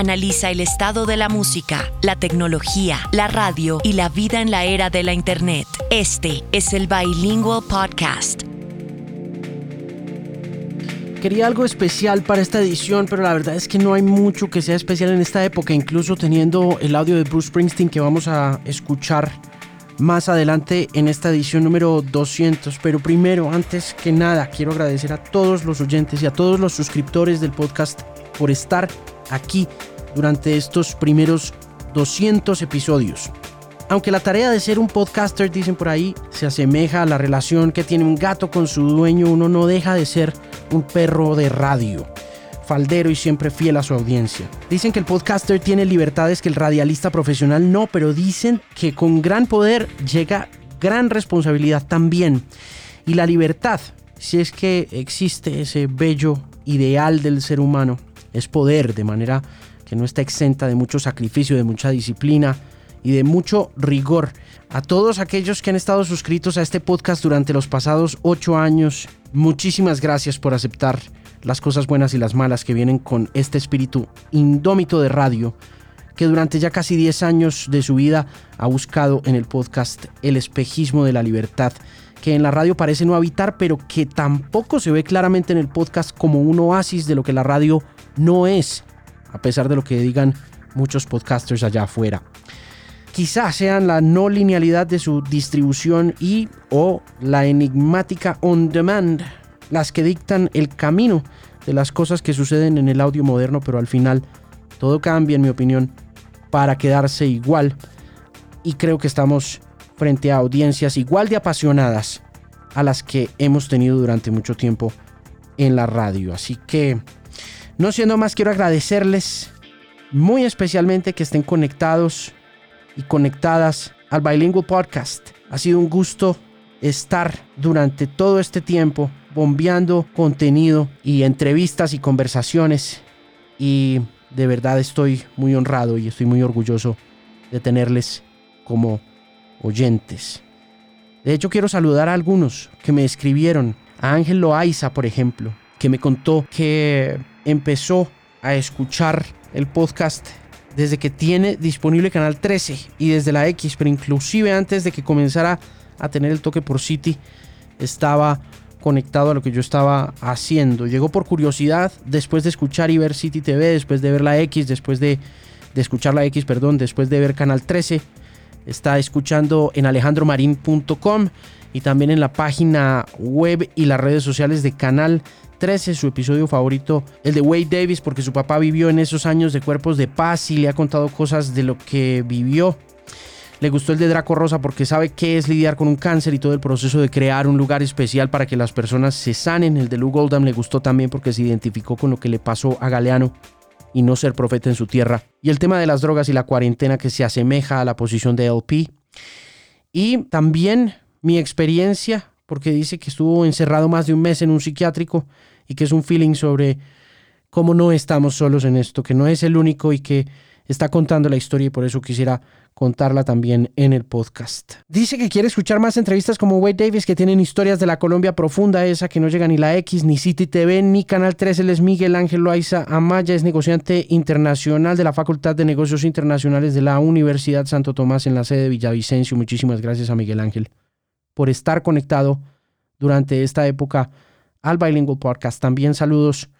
analiza el estado de la música, la tecnología, la radio y la vida en la era de la Internet. Este es el Bilingual Podcast. Quería algo especial para esta edición, pero la verdad es que no hay mucho que sea especial en esta época, incluso teniendo el audio de Bruce Springsteen que vamos a escuchar más adelante en esta edición número 200. Pero primero, antes que nada, quiero agradecer a todos los oyentes y a todos los suscriptores del podcast por estar aquí durante estos primeros 200 episodios. Aunque la tarea de ser un podcaster, dicen por ahí, se asemeja a la relación que tiene un gato con su dueño, uno no deja de ser un perro de radio, faldero y siempre fiel a su audiencia. Dicen que el podcaster tiene libertades que el radialista profesional no, pero dicen que con gran poder llega gran responsabilidad también. Y la libertad, si es que existe ese bello ideal del ser humano, es poder, de manera que no está exenta de mucho sacrificio, de mucha disciplina y de mucho rigor. A todos aquellos que han estado suscritos a este podcast durante los pasados ocho años, muchísimas gracias por aceptar las cosas buenas y las malas que vienen con este espíritu indómito de radio que durante ya casi 10 años de su vida ha buscado en el podcast el espejismo de la libertad, que en la radio parece no habitar, pero que tampoco se ve claramente en el podcast como un oasis de lo que la radio no es, a pesar de lo que digan muchos podcasters allá afuera. Quizás sean la no linealidad de su distribución y o la enigmática on demand las que dictan el camino de las cosas que suceden en el audio moderno, pero al final todo cambia, en mi opinión, para quedarse igual. Y creo que estamos frente a audiencias igual de apasionadas a las que hemos tenido durante mucho tiempo en la radio. Así que no siendo más, quiero agradecerles muy especialmente que estén conectados y conectadas al Bilingual Podcast. Ha sido un gusto estar durante todo este tiempo bombeando contenido y entrevistas y conversaciones. Y de verdad estoy muy honrado y estoy muy orgulloso de tenerles como oyentes. De hecho, quiero saludar a algunos que me escribieron. A Ángel Loaiza, por ejemplo, que me contó que empezó a escuchar el podcast desde que tiene disponible Canal 13 y desde la X, pero inclusive antes de que comenzara a tener el toque por City, estaba conectado a lo que yo estaba haciendo. Llegó por curiosidad, después de escuchar y ver City TV, después de ver la X, después de, escuchar la X, perdón, después de ver Canal 13. Está escuchando en alejandromarin.com y también en la página web y las redes sociales de Canal 13, su episodio favorito, el de Wade Davis, porque su papá vivió en esos años de cuerpos de paz y le ha contado cosas de lo que vivió. Le gustó el de Draco Rosa porque sabe qué es lidiar con un cáncer y todo el proceso de crear un lugar especial para que las personas se sanen. El de Lou Goldham le gustó también porque se identificó con lo que le pasó a Galeano y no ser profeta en su tierra. Y el tema de las drogas y la cuarentena que se asemeja a la posición de LP. Y también mi experiencia, porque dice que estuvo encerrado más de un mes en un psiquiátrico y que es un feeling sobre cómo no estamos solos en esto, que no es el único y que está contando la historia y por eso quisiera contarla también en el podcast. Dice que quiere escuchar más entrevistas como Wade Davis que tienen historias de la Colombia profunda, esa que no llega ni la X, ni City TV, ni Canal 13. Él es Miguel Ángel Loaiza Amaya, es negociante internacional de la Facultad de Negocios Internacionales de la Universidad Santo Tomás en la sede de Villavicencio. Muchísimas gracias a Miguel Ángel por estar conectado durante esta época al Bilingual Podcast. También saludos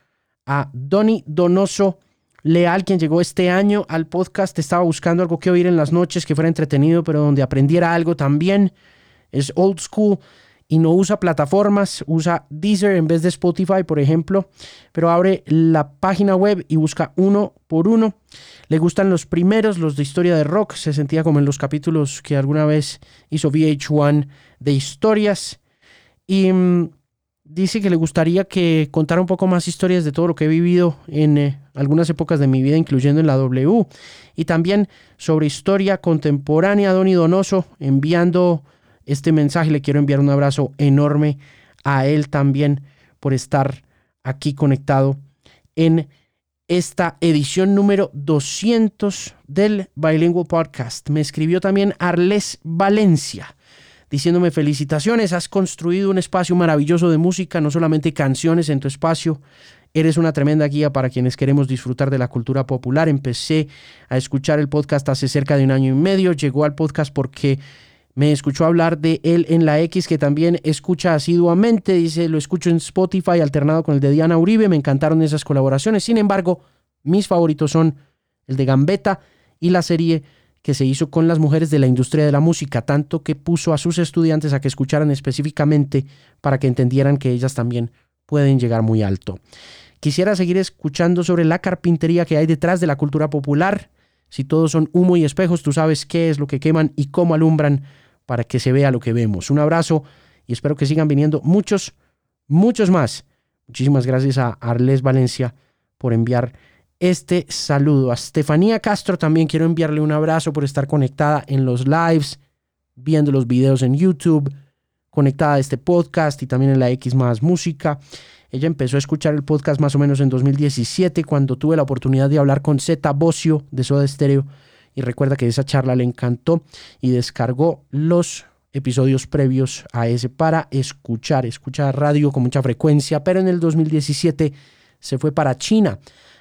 a Donny Donoso Leal, quien llegó este año al podcast. Estaba buscando algo que oír en las noches que fuera entretenido, pero donde aprendiera algo también. Es old school y no usa plataformas, usa Deezer en vez de Spotify, por ejemplo, pero abre la página web y busca uno por uno. Le gustan los primeros, los de historia de rock, se sentía como en los capítulos que alguna vez hizo VH1 de historias. Y mm, dice que le gustaría que contara un poco más historias de todo lo que he vivido en eh, algunas épocas de mi vida, incluyendo en la W, y también sobre historia contemporánea, Don Donoso, enviando este mensaje. Le quiero enviar un abrazo enorme a él también por estar aquí conectado en esta edición número 200 del Bilingual Podcast. Me escribió también Arles Valencia diciéndome felicitaciones, has construido un espacio maravilloso de música, no solamente canciones en tu espacio, Eres una tremenda guía para quienes queremos disfrutar de la cultura popular. Empecé a escuchar el podcast hace cerca de un año y medio. Llegó al podcast porque me escuchó hablar de él en la X, que también escucha asiduamente. Dice, lo escucho en Spotify alternado con el de Diana Uribe. Me encantaron esas colaboraciones. Sin embargo, mis favoritos son el de Gambetta y la serie que se hizo con las mujeres de la industria de la música, tanto que puso a sus estudiantes a que escucharan específicamente para que entendieran que ellas también pueden llegar muy alto. Quisiera seguir escuchando sobre la carpintería que hay detrás de la cultura popular. Si todos son humo y espejos, tú sabes qué es lo que queman y cómo alumbran para que se vea lo que vemos. Un abrazo y espero que sigan viniendo muchos, muchos más. Muchísimas gracias a Arles Valencia por enviar este saludo. A Estefanía Castro también quiero enviarle un abrazo por estar conectada en los lives, viendo los videos en YouTube, conectada a este podcast y también en la X más música. Ella empezó a escuchar el podcast más o menos en 2017 cuando tuve la oportunidad de hablar con Zeta Bocio de Soda Stereo y recuerda que esa charla le encantó y descargó los episodios previos a ese para escuchar, escuchar radio con mucha frecuencia, pero en el 2017 se fue para China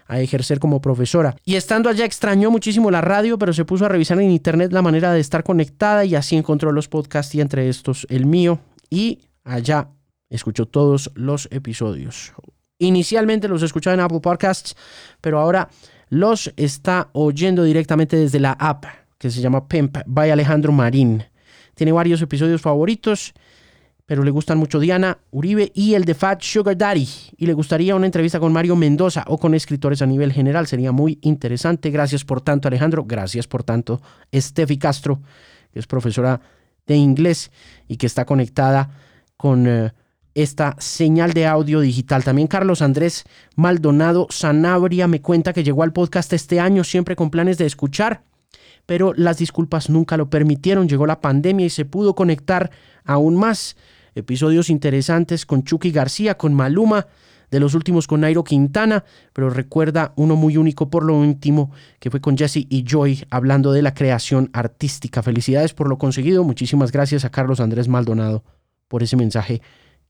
a ejercer como profesora. Y estando allá extrañó muchísimo la radio, pero se puso a revisar en internet la manera de estar conectada y así encontró los podcasts y entre estos el mío. Y allá escuchó todos los episodios. Inicialmente los escuchaba en Apple Podcasts, pero ahora los está oyendo directamente desde la app que se llama Pimp by Alejandro Marín. Tiene varios episodios favoritos pero le gustan mucho Diana Uribe y el de Fat Sugar Daddy. Y le gustaría una entrevista con Mario Mendoza o con escritores a nivel general. Sería muy interesante. Gracias por tanto, Alejandro. Gracias por tanto, Steffi Castro, que es profesora de inglés y que está conectada con eh, esta señal de audio digital. También Carlos Andrés Maldonado Sanabria me cuenta que llegó al podcast este año siempre con planes de escuchar pero las disculpas nunca lo permitieron. Llegó la pandemia y se pudo conectar aún más episodios interesantes con Chucky García, con Maluma, de los últimos con Nairo Quintana, pero recuerda uno muy único por lo íntimo, que fue con Jesse y Joy hablando de la creación artística. Felicidades por lo conseguido. Muchísimas gracias a Carlos Andrés Maldonado por ese mensaje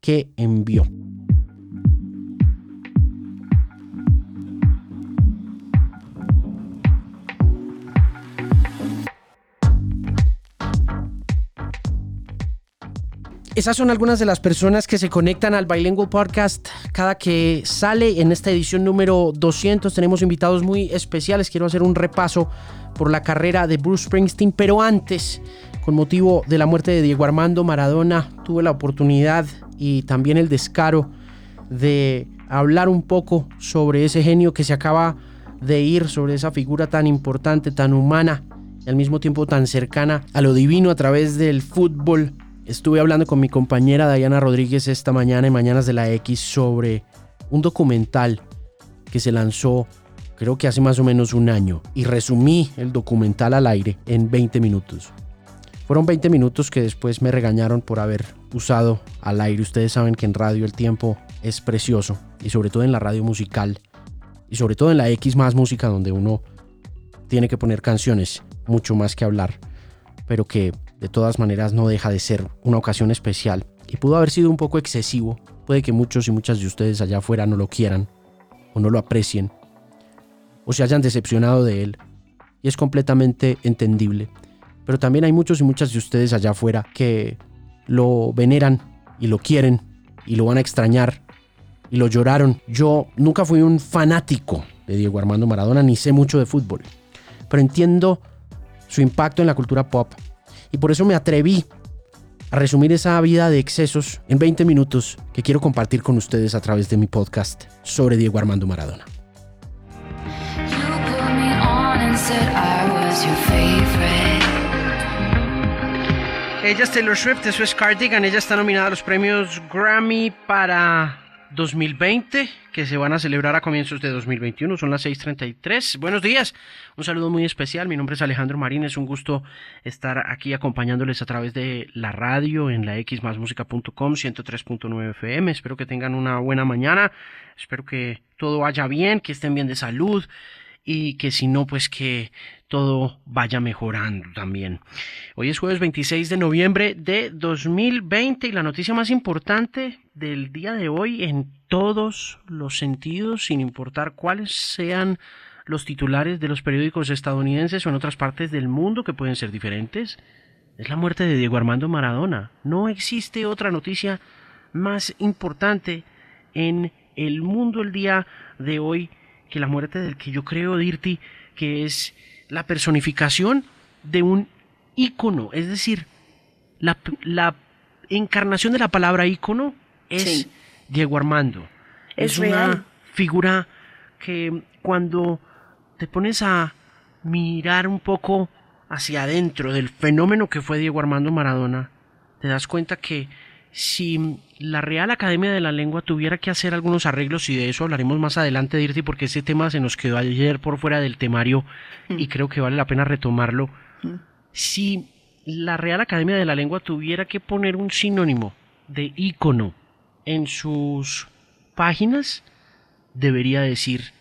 que envió. Esas son algunas de las personas que se conectan al Bilingual Podcast cada que sale en esta edición número 200. Tenemos invitados muy especiales. Quiero hacer un repaso por la carrera de Bruce Springsteen, pero antes, con motivo de la muerte de Diego Armando Maradona, tuve la oportunidad y también el descaro de hablar un poco sobre ese genio que se acaba de ir, sobre esa figura tan importante, tan humana y al mismo tiempo tan cercana a lo divino a través del fútbol Estuve hablando con mi compañera Diana Rodríguez esta mañana en Mañanas de la X sobre un documental que se lanzó creo que hace más o menos un año y resumí el documental al aire en 20 minutos. Fueron 20 minutos que después me regañaron por haber usado al aire. Ustedes saben que en radio el tiempo es precioso y sobre todo en la radio musical y sobre todo en la X más música donde uno tiene que poner canciones mucho más que hablar, pero que de todas maneras no deja de ser una ocasión especial y pudo haber sido un poco excesivo. Puede que muchos y muchas de ustedes allá afuera no lo quieran o no lo aprecien o se hayan decepcionado de él y es completamente entendible. Pero también hay muchos y muchas de ustedes allá afuera que lo veneran y lo quieren y lo van a extrañar y lo lloraron. Yo nunca fui un fanático de Diego Armando Maradona ni sé mucho de fútbol, pero entiendo su impacto en la cultura pop y por eso me atreví a resumir esa vida de excesos en 20 minutos que quiero compartir con ustedes a través de mi podcast sobre Diego Armando Maradona. Ella es Taylor Swift, eso es Cardigan. Ella está nominada a los premios Grammy para 2020, que se van a celebrar a comienzos de 2021. Son las 6:33. Buenos días. Un saludo muy especial. Mi nombre es Alejandro Marín. Es un gusto estar aquí acompañándoles a través de la radio en la xmasmusica.com 103.9 FM. Espero que tengan una buena mañana. Espero que todo vaya bien, que estén bien de salud y que si no, pues que todo vaya mejorando también. Hoy es jueves 26 de noviembre de 2020 y la noticia más importante del día de hoy en todos los sentidos, sin importar cuáles sean los titulares de los periódicos estadounidenses o en otras partes del mundo que pueden ser diferentes, es la muerte de Diego Armando Maradona. No existe otra noticia más importante en el mundo el día de hoy que la muerte del que yo creo, Dirty, que es la personificación de un ícono, es decir, la, encarnación de la palabra ícono es Diego Armando. Es, una figura que cuando te pones a mirar un poco hacia adentro del fenómeno que fue Diego Armando Maradona, te das cuenta que si la Real Academia de la Lengua tuviera que hacer algunos arreglos, y de eso hablaremos más adelante, Dirty, porque ese tema se nos quedó ayer por fuera del temario y mm. creo que vale la pena retomarlo. Mm. Si la Real Academia de la Lengua tuviera que poner un sinónimo de ícono en sus páginas, debería decir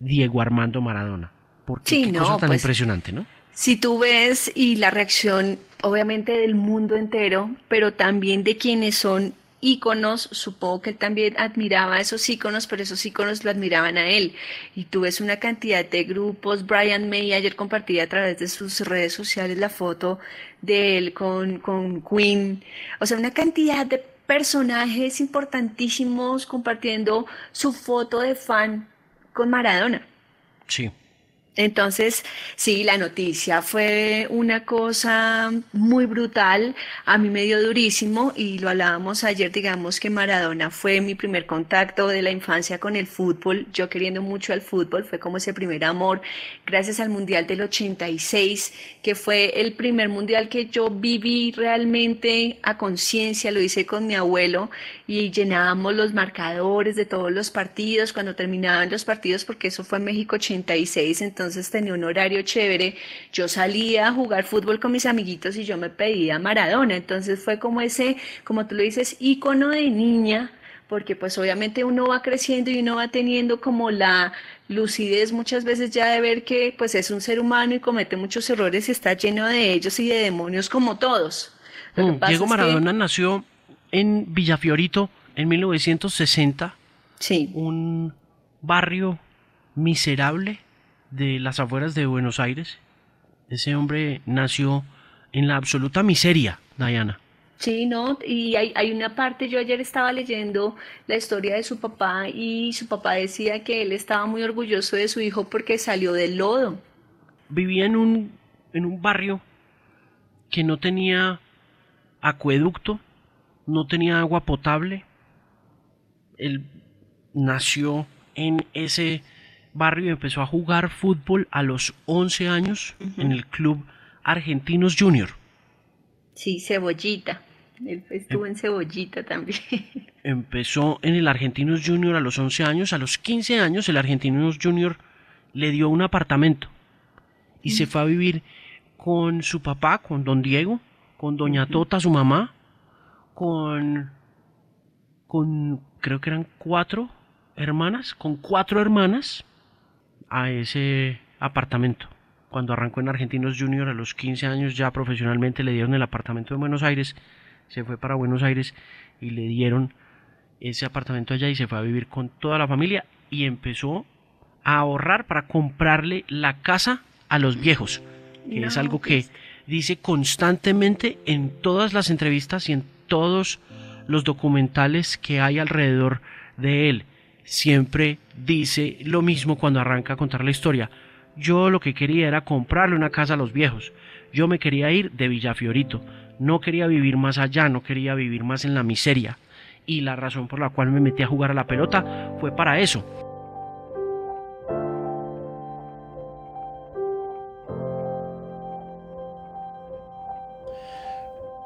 Diego Armando Maradona. Porque qué cosa tan pues, impresionante, ¿no? Si tú ves y la reacción obviamente del mundo entero, pero también de quienes son íconos, supongo que él también admiraba a esos íconos, pero esos íconos lo admiraban a él. Y tú ves una cantidad de grupos, Brian May ayer compartía a través de sus redes sociales la foto de él con, con Queen, o sea, una cantidad de personajes importantísimos compartiendo su foto de fan con Maradona. Sí. Entonces, sí, la noticia fue una cosa muy brutal, a mí me dio durísimo y lo hablábamos ayer, digamos que Maradona fue mi primer contacto de la infancia con el fútbol, yo queriendo mucho al fútbol, fue como ese primer amor, gracias al Mundial del 86, que fue el primer Mundial que yo viví realmente a conciencia, lo hice con mi abuelo y llenábamos los marcadores de todos los partidos, cuando terminaban los partidos, porque eso fue en México 86, entonces tenía un horario chévere, yo salía a jugar fútbol con mis amiguitos y yo me pedía Maradona, entonces fue como ese, como tú lo dices, ícono de niña, porque pues obviamente uno va creciendo y uno va teniendo como la lucidez muchas veces ya de ver que pues es un ser humano y comete muchos errores y está lleno de ellos y de demonios como todos. Mm, Diego Maradona nació en Villafiorito en 1960. Sí. Un barrio miserable de las afueras de Buenos Aires. Ese hombre nació en la absoluta miseria, Diana. Sí, no, y hay, hay, una parte, yo ayer estaba leyendo la historia de su papá y su papá decía que él estaba muy orgulloso de su hijo porque salió del lodo. Vivía en un, en un barrio que no tenía acueducto, no tenía agua potable. Él nació en ese barrio empezó a jugar fútbol a los 11 años en el club Argentinos Junior. Sí, Cebollita. Él estuvo en Cebollita también. Empezó en el Argentinos Junior a los 11 años. A los 15 años el Argentinos Junior le dio un apartamento y se fue a vivir con su papá, con don Diego, con doña Tota, su mamá, con, con creo que eran cuatro hermanas, con cuatro hermanas a ese apartamento. Cuando arrancó en Argentinos Junior a los 15 años ya profesionalmente le dieron el apartamento de Buenos Aires, se fue para Buenos Aires y le dieron ese apartamento allá y se fue a vivir con toda la familia y empezó a ahorrar para comprarle la casa a los viejos, que es algo que dice constantemente en todas las entrevistas y en todos los documentales que hay alrededor de él siempre dice lo mismo cuando arranca a contar la historia. Yo lo que quería era comprarle una casa a los viejos. Yo me quería ir de Villafiorito. No quería vivir más allá, no quería vivir más en la miseria. Y la razón por la cual me metí a jugar a la pelota fue para eso.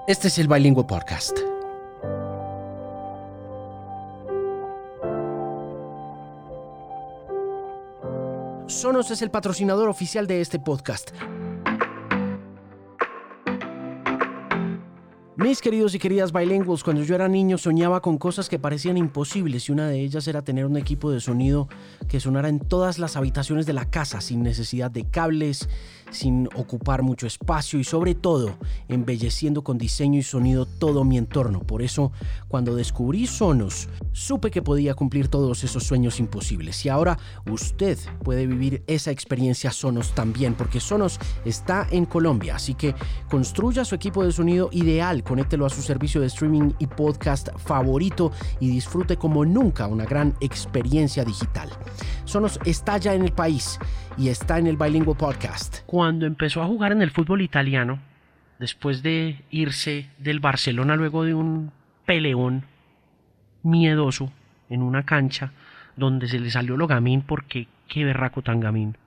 Este es el Bilingüe Podcast. Sonos es el patrocinador oficial de este podcast. Mis queridos y queridas bilingües, cuando yo era niño soñaba con cosas que parecían imposibles y una de ellas era tener un equipo de sonido que sonara en todas las habitaciones de la casa sin necesidad de cables, sin ocupar mucho espacio y sobre todo embelleciendo con diseño y sonido todo mi entorno. Por eso, cuando descubrí Sonos, supe que podía cumplir todos esos sueños imposibles. Y ahora usted puede vivir esa experiencia Sonos también, porque Sonos está en Colombia. Así que construya su equipo de sonido ideal, conéctelo a su servicio de streaming y podcast favorito y disfrute como nunca una gran experiencia digital. Sonos está ya en el país y está en el Bilingual Podcast. Cuando empezó a jugar en el fútbol italiano, después de irse del Barcelona luego de un peleón miedoso en una cancha donde se le salió lo gamín porque qué berraco tan gamín.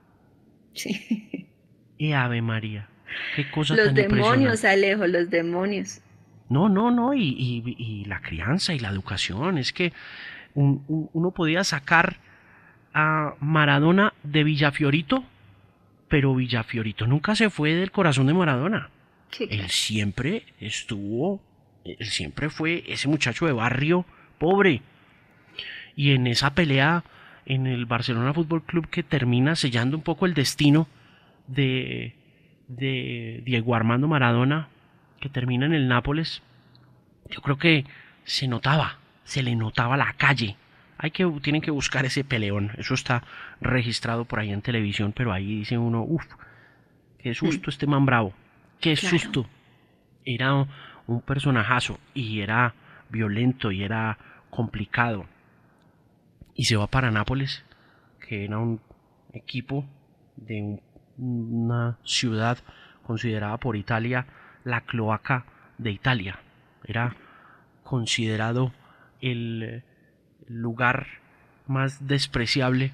Sí. Y Ave María. Qué cosa los tan demonios, Alejo, los demonios. No, no, no, y, y, la crianza y la educación. Es que uno podía sacar a Maradona de Villafiorito, pero Villafiorito nunca se fue del corazón de Maradona. Él siempre estuvo, él siempre fue ese muchacho de barrio pobre. Y en esa pelea en el Barcelona Fútbol Club que termina sellando un poco el destino de, de Diego Armando Maradona, que termina en el Nápoles, yo creo que se notaba, se le notaba la calle. Hay que, tienen que buscar ese peleón. Eso está registrado por ahí en televisión, pero ahí dice uno, uff, qué susto este man bravo, qué susto. Era un personajazo y era violento y era complicado. Y se va para Nápoles, que era un equipo de una ciudad considerada por Italia la cloaca de Italia. Era considerado el lugar más despreciable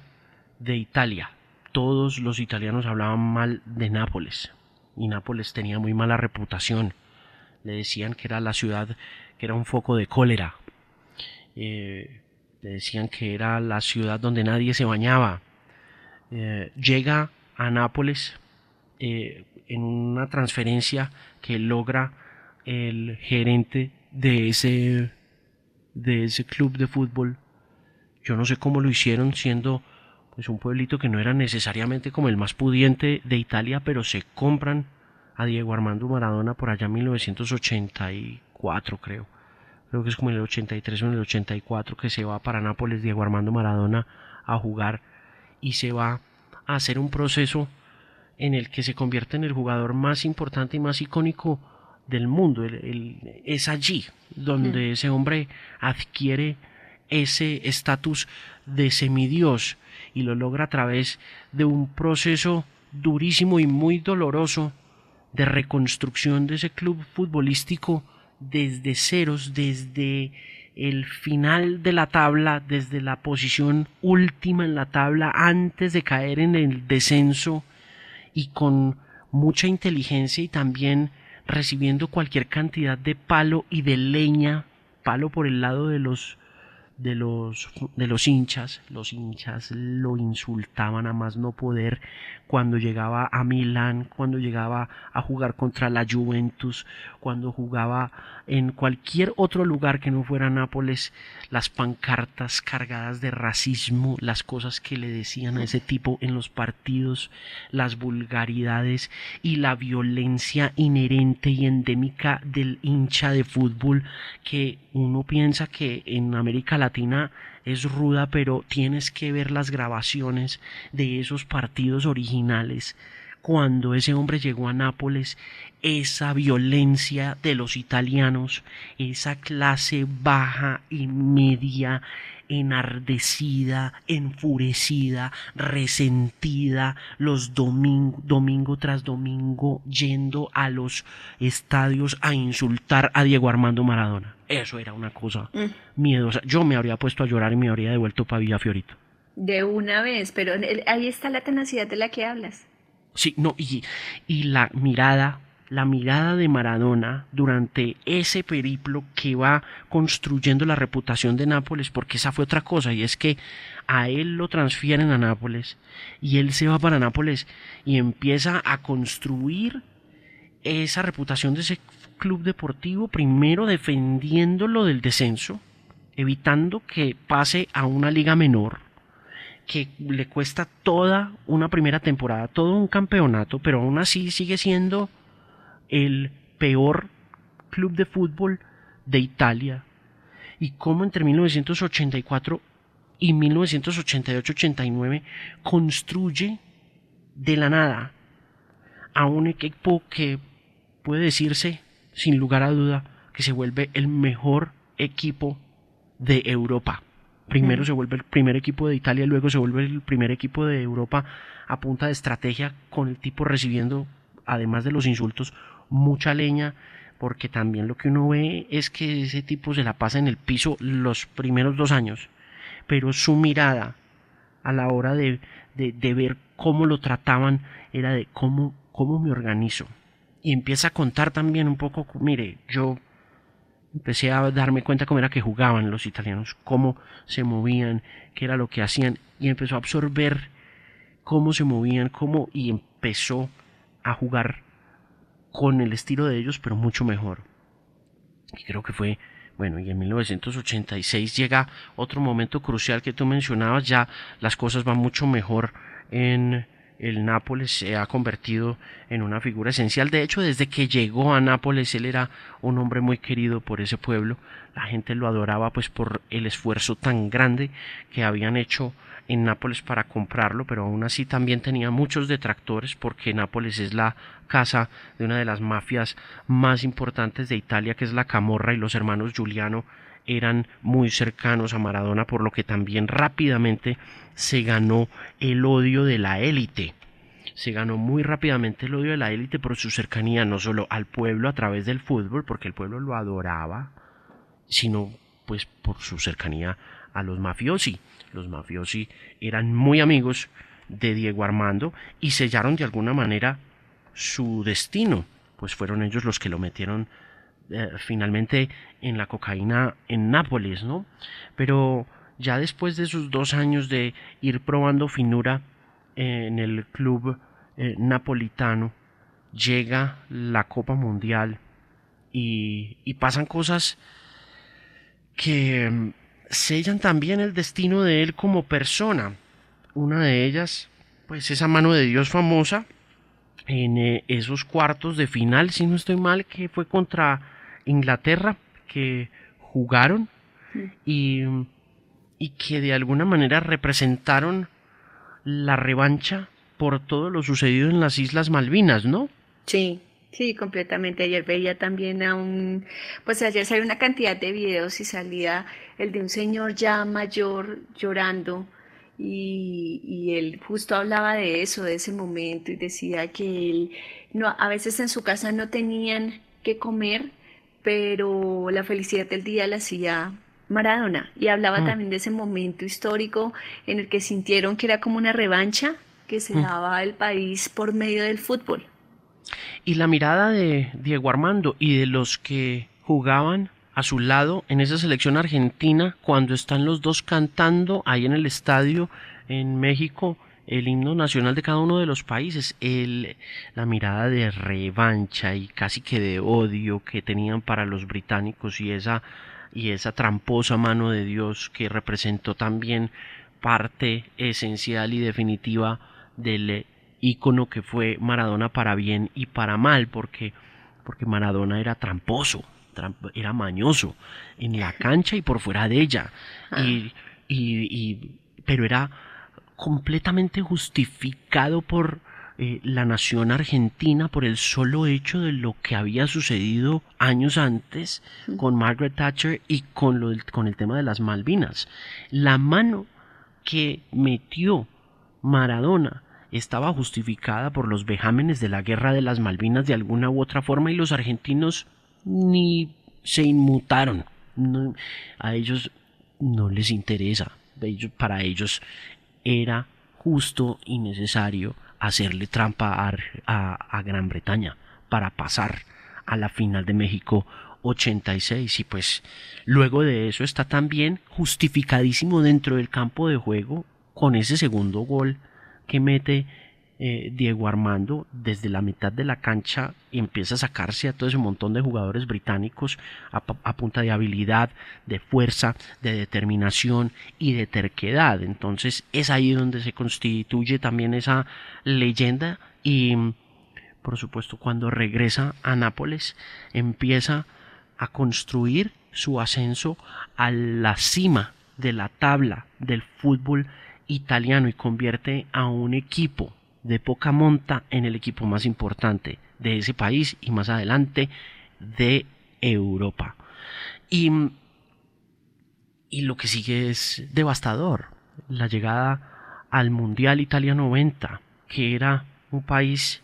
de Italia. Todos los italianos hablaban mal de Nápoles y Nápoles tenía muy mala reputación. Le decían que era la ciudad que era un foco de cólera. Eh, le decían que era la ciudad donde nadie se bañaba. Eh, llega a Nápoles eh, en una transferencia que logra el gerente de ese, de ese club de fútbol. Yo no sé cómo lo hicieron siendo pues un pueblito que no era necesariamente como el más pudiente de Italia, pero se compran a Diego Armando Maradona por allá en 1984 creo. Creo que es como en el 83 o en el 84 que se va para Nápoles Diego Armando Maradona a jugar y se va a hacer un proceso en el que se convierte en el jugador más importante y más icónico del mundo. es allí donde mm. ese hombre adquiere ese estatus de semidios y lo logra a través de un proceso durísimo y muy doloroso de reconstrucción de ese club futbolístico desde ceros, desde el final de la tabla, desde la posición última en la tabla, antes de caer en el descenso y con mucha inteligencia y también recibiendo cualquier cantidad de palo y de leña, palo por el lado de los de los, de los hinchas. Los hinchas lo insultaban a más no poder cuando llegaba a Milán, cuando llegaba a jugar contra la Juventus, cuando jugaba en cualquier otro lugar que no fuera Nápoles, las pancartas cargadas de racismo, las cosas que le decían a ese tipo en los partidos, las vulgaridades y la violencia inherente y endémica del hincha de fútbol que uno piensa que en América Latina es ruda, pero tienes que ver las grabaciones de esos partidos originales. Cuando ese hombre llegó a Nápoles, esa violencia de los italianos, esa clase baja y media, enardecida, enfurecida, resentida, los domingo, domingo tras domingo yendo a los estadios a insultar a Diego Armando Maradona. Eso era una cosa mm. miedosa. Yo me habría puesto a llorar y me habría devuelto para Villafiorito. De una vez, pero ahí está la tenacidad de la que hablas. Sí, no, y, y la mirada, la mirada de Maradona durante ese periplo que va construyendo la reputación de Nápoles, porque esa fue otra cosa, y es que a él lo transfieren a Nápoles, y él se va para Nápoles y empieza a construir esa reputación de ese club deportivo, primero defendiéndolo del descenso, evitando que pase a una liga menor, que le cuesta toda una primera temporada, todo un campeonato, pero aún así sigue siendo el peor club de fútbol de Italia y cómo entre 1984 y 1988-89 construye de la nada a un equipo que puede decirse sin lugar a duda que se vuelve el mejor equipo de Europa. Primero se vuelve el primer equipo de Italia, luego se vuelve el primer equipo de Europa a punta de estrategia con el tipo recibiendo, además de los insultos, mucha leña, porque también lo que uno ve es que ese tipo se la pasa en el piso los primeros dos años, pero su mirada a la hora de, de, ver cómo lo trataban era de cómo, cómo me organizo. Y empieza a contar también un poco, mire, yo empecé a darme cuenta cómo era que jugaban los italianos, cómo se movían, qué era lo que hacían, y empezó a absorber cómo se movían, cómo, y empezó a jugar con el estilo de ellos, pero mucho mejor. Y creo que fue, bueno, y en 1986 llega otro momento crucial que tú mencionabas, ya las cosas van mucho mejor en el Nápoles se ha convertido en una figura esencial. De hecho, desde que llegó a Nápoles, él era un hombre muy querido por ese pueblo. La gente lo adoraba pues por el esfuerzo tan grande que habían hecho en Nápoles para comprarlo, pero aún así también tenía muchos detractores porque Nápoles es la casa de una de las mafias más importantes de Italia, que es la Camorra, y los hermanos Giuliano eran muy cercanos a Maradona, por lo que también rápidamente se ganó el odio de la élite. Se ganó muy rápidamente el odio de la élite por su cercanía no solo al pueblo a través del fútbol, porque el pueblo lo adoraba, sino pues por su cercanía a los mafiosi. Los mafiosi eran muy amigos de Diego Armando y sellaron de alguna manera su destino, pues fueron ellos los que lo metieron eh, finalmente en la cocaína en Nápoles, ¿no? Pero ya después de sus dos años de ir probando finura en el club eh, napolitano, llega la Copa Mundial y, pasan cosas que sellan también el destino de él como persona. Una de ellas, pues esa mano de Dios famosa en eh, esos cuartos de final, si no estoy mal, que fue contra Inglaterra, que jugaron y, y que de alguna manera representaron la revancha por todo lo sucedido en las Islas Malvinas, ¿no? Sí, sí, completamente. Ayer veía también a un, pues ayer salió una cantidad de videos y salía el de un señor ya mayor llorando y, y, él justo hablaba de eso, de ese momento y decía que él, no, a veces en su casa no tenían que comer, pero la felicidad del día la hacía Maradona y hablaba mm. también de ese momento histórico en el que sintieron que era como una revancha que se mm. daba al país por medio del fútbol. Y la mirada de Diego Armando y de los que jugaban a su lado en esa selección argentina cuando están los dos cantando ahí en el estadio en México el himno nacional de cada uno de los países, el, la mirada de revancha y casi que de odio que tenían para los británicos y esa, y esa tramposa mano de Dios que representó también parte esencial y definitiva del ícono que fue Maradona para bien y para mal, porque, porque Maradona era tramposo, era mañoso en la cancha y por fuera de ella, y, y, pero era completamente justificado por eh, la nación argentina por el solo hecho de lo que había sucedido años antes con Margaret Thatcher y con, lo con el tema de las Malvinas. La mano que metió Maradona estaba justificada por los vejámenes de la guerra de las Malvinas de alguna u otra forma y los argentinos ni se inmutaron. a ellos no les interesa. para ellos era justo y necesario hacerle trampa a, Gran Bretaña, para pasar a la final de México 86 y pues luego de eso está también justificadísimo dentro del campo de juego con ese segundo gol que mete eh, Diego Armando desde la mitad de la cancha y empieza a sacarse a todo ese montón de jugadores británicos a, punta de habilidad, de fuerza, de determinación y de terquedad. Entonces es ahí donde se constituye también esa leyenda y por supuesto cuando regresa a Nápoles empieza a construir su ascenso a la cima de la tabla del fútbol italiano y convierte a un equipo de poca monta en el equipo más importante de ese país y más adelante de Europa. Y, y lo que sigue es devastador. La llegada al Mundial Italia 90, que era un país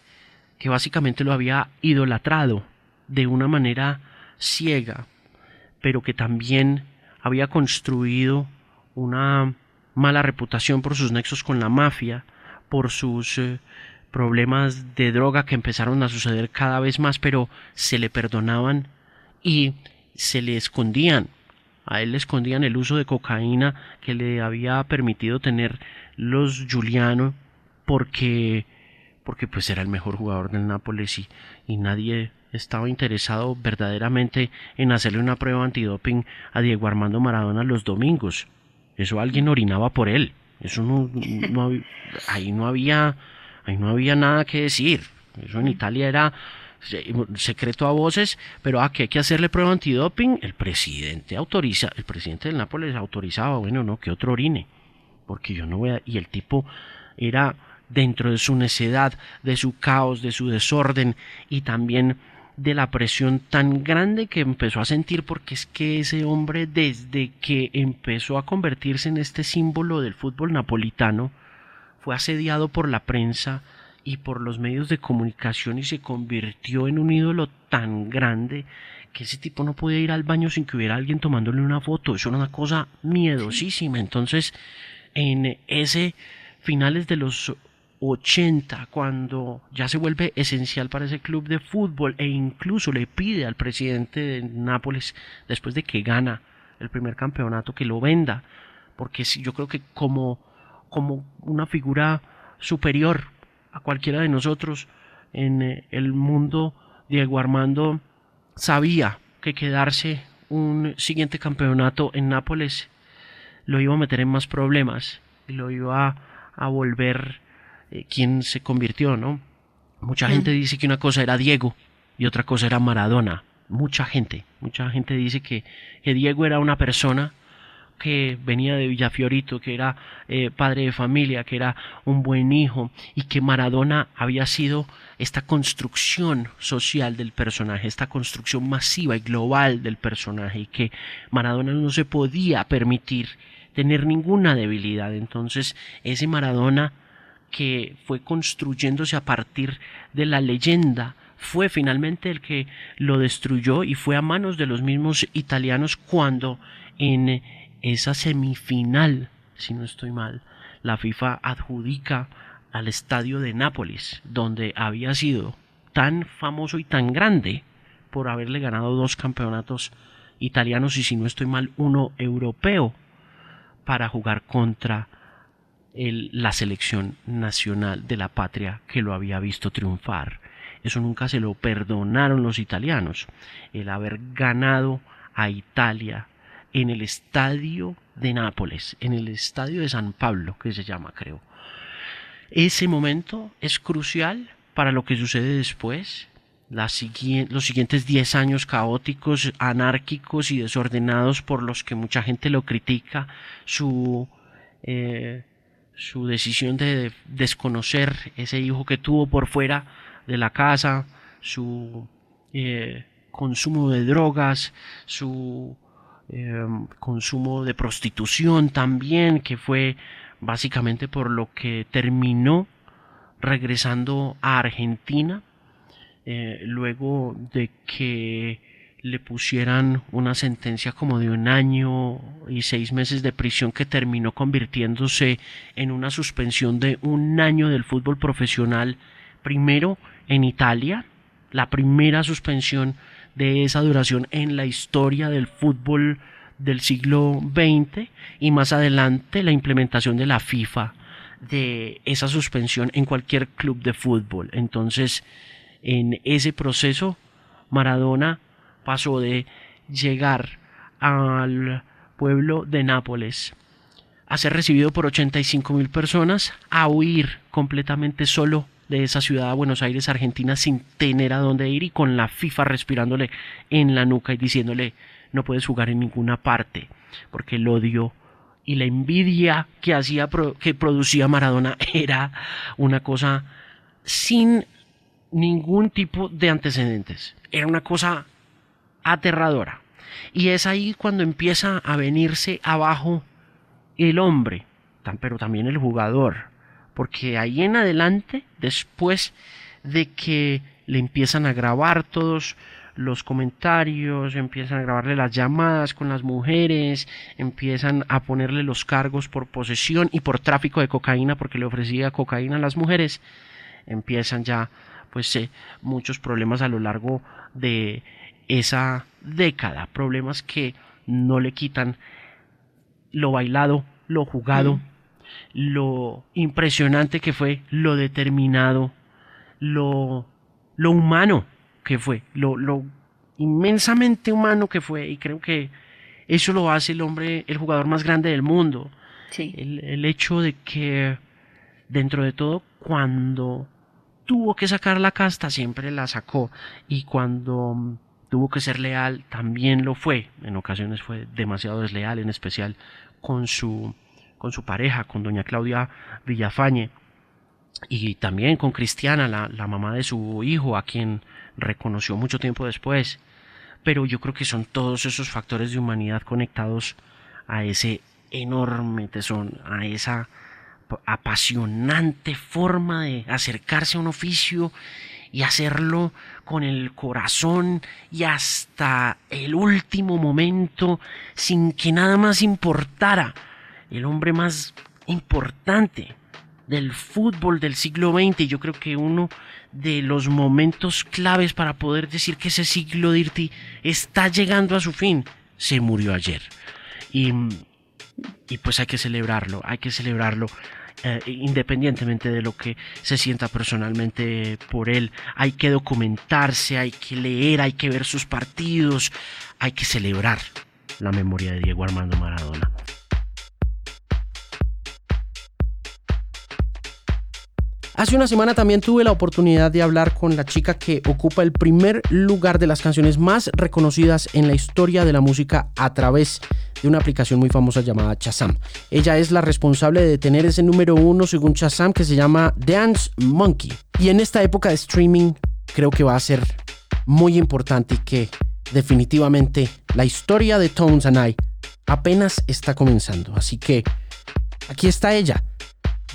que básicamente lo había idolatrado de una manera ciega, pero que también había construido una mala reputación por sus nexos con la mafia, por sus eh, problemas de droga que empezaron a suceder cada vez más, pero se le perdonaban y se le escondían. A él le escondían el uso de cocaína que le había permitido tener los Giuliano porque porque pues era el mejor jugador del Nápoles y, y nadie estaba interesado verdaderamente en hacerle una prueba antidoping a Diego Armando Maradona los domingos. Eso alguien orinaba por él. Eso no, ahí no había, ahí no había nada que decir. Eso en Italia era secreto a voces, pero a que hay que hacerle prueba antidoping, el presidente autoriza, el presidente del Nápoles autorizaba, bueno, no, que otro orine, porque yo no voy a, y el tipo era dentro de su necedad, de su caos, de su desorden y también de la presión tan grande que empezó a sentir porque es que ese hombre desde que empezó a convertirse en este símbolo del fútbol napolitano fue asediado por la prensa y por los medios de comunicación y se convirtió en un ídolo tan grande que ese tipo no podía ir al baño sin que hubiera alguien tomándole una foto. Eso era una cosa miedosísima. Entonces, en ese finales de los 80, cuando ya se vuelve esencial para ese club de fútbol e incluso le pide al presidente de Nápoles, después de que gana el primer campeonato, que lo venda, porque yo creo que como, como una figura superior a cualquiera de nosotros en eh, el mundo, Diego Armando sabía que quedarse un siguiente campeonato en Nápoles lo iba a meter en más problemas y lo iba a volver eh, quién se convirtió, ¿no? Mucha gente dice que una cosa era Diego y otra cosa era Maradona. Mucha gente, mucha gente dice que, que Diego era una persona que venía de Villafiorito, que era eh, padre de familia, que era un buen hijo y que Maradona había sido esta construcción social del personaje, esta construcción masiva y global del personaje y que Maradona no se podía permitir tener ninguna debilidad. Entonces ese Maradona que fue construyéndose a partir de la leyenda fue finalmente el que lo destruyó y fue a manos de los mismos italianos cuando en esa semifinal, si no estoy mal, la FIFA adjudica al estadio de Nápoles, donde había sido tan famoso y tan grande por haberle ganado dos campeonatos italianos y si no estoy mal uno europeo para jugar contra la selección nacional de la patria que lo había visto triunfar. Eso nunca se lo perdonaron los italianos, el haber ganado a Italia en el estadio de Nápoles, en el estadio de San Pablo, que se llama, creo. Ese momento es crucial para lo que sucede después, los siguientes 10 años caóticos, anárquicos y desordenados por los que mucha gente lo critica, su eh, su decisión de desconocer ese hijo que tuvo por fuera de la casa, su eh, consumo de drogas, su em, consumo de prostitución también, que fue básicamente por lo que terminó regresando a Argentina, eh, luego de que le pusieran una sentencia como de un año y seis meses de prisión que terminó convirtiéndose en una suspensión de un año del fútbol profesional, primero en Italia, la primera suspensión de esa duración en la historia del fútbol del siglo XX y más adelante la implementación de la FIFA de esa suspensión en cualquier club de fútbol. Entonces, en ese proceso, Maradona pasó de llegar al pueblo de Nápoles a ser recibido por 85 mil personas, a huir completamente solo de esa ciudad a Buenos Aires, Argentina, sin tener a dónde ir y con la FIFA respirándole en la nuca y diciéndole no puedes jugar en ninguna parte, porque el odio y la envidia que hacía que producía Maradona era una cosa sin ningún tipo de antecedentes. Era una cosa aterradora. Y es ahí cuando empieza a venirse abajo el hombre, pero también el jugador. Porque ahí en adelante, después de que le empiezan a grabar todos los comentarios, empiezan a grabarle las llamadas con las mujeres, empiezan a ponerle los cargos por posesión y por tráfico de cocaína porque le ofrecía cocaína a las mujeres, empiezan ya pues eh, muchos problemas a lo largo de esa década, problemas que no le quitan lo bailado, lo jugado, mm. lo impresionante que fue, lo determinado, lo, lo humano que fue, lo, lo inmensamente humano que fue, y creo que eso lo hace el hombre, el jugador más grande del mundo. El, el hecho de que dentro de todo, cuando tuvo que sacar la casta, siempre la sacó. Y cuando tuvo que ser leal, también lo fue. En ocasiones fue demasiado desleal, en especial con su, con su pareja, con doña Claudia Villafañe. Y también con Cristiana, la, la mamá de su hijo, a quien reconoció mucho tiempo después. Pero yo creo que son todos esos factores de humanidad conectados a ese enorme tesón, a esa apasionante forma de acercarse a un oficio y hacerlo con el corazón y hasta el último momento sin que nada más importara. El hombre más importante del fútbol del siglo XX. Yo creo que uno de los momentos claves para poder decir que ese siglo Dirty está llegando a su fin se murió ayer. Y, y pues hay que celebrarlo, hay que celebrarlo. Eh, independientemente de lo que se sienta personalmente por él. Hay que documentarse, hay que leer, hay que ver sus partidos, hay que celebrar la memoria de Diego Armando Maradona. Hace una semana también tuve la oportunidad de hablar con la chica que ocupa el primer lugar de las canciones más reconocidas en la historia de la música a través de una aplicación muy famosa llamada Chazam. Ella es la responsable de tener ese número uno según Chazam que se llama Dance Monkey. Y en esta época de streaming creo que va a ser muy importante y que definitivamente la historia de Tones and I apenas está comenzando. Así que aquí está ella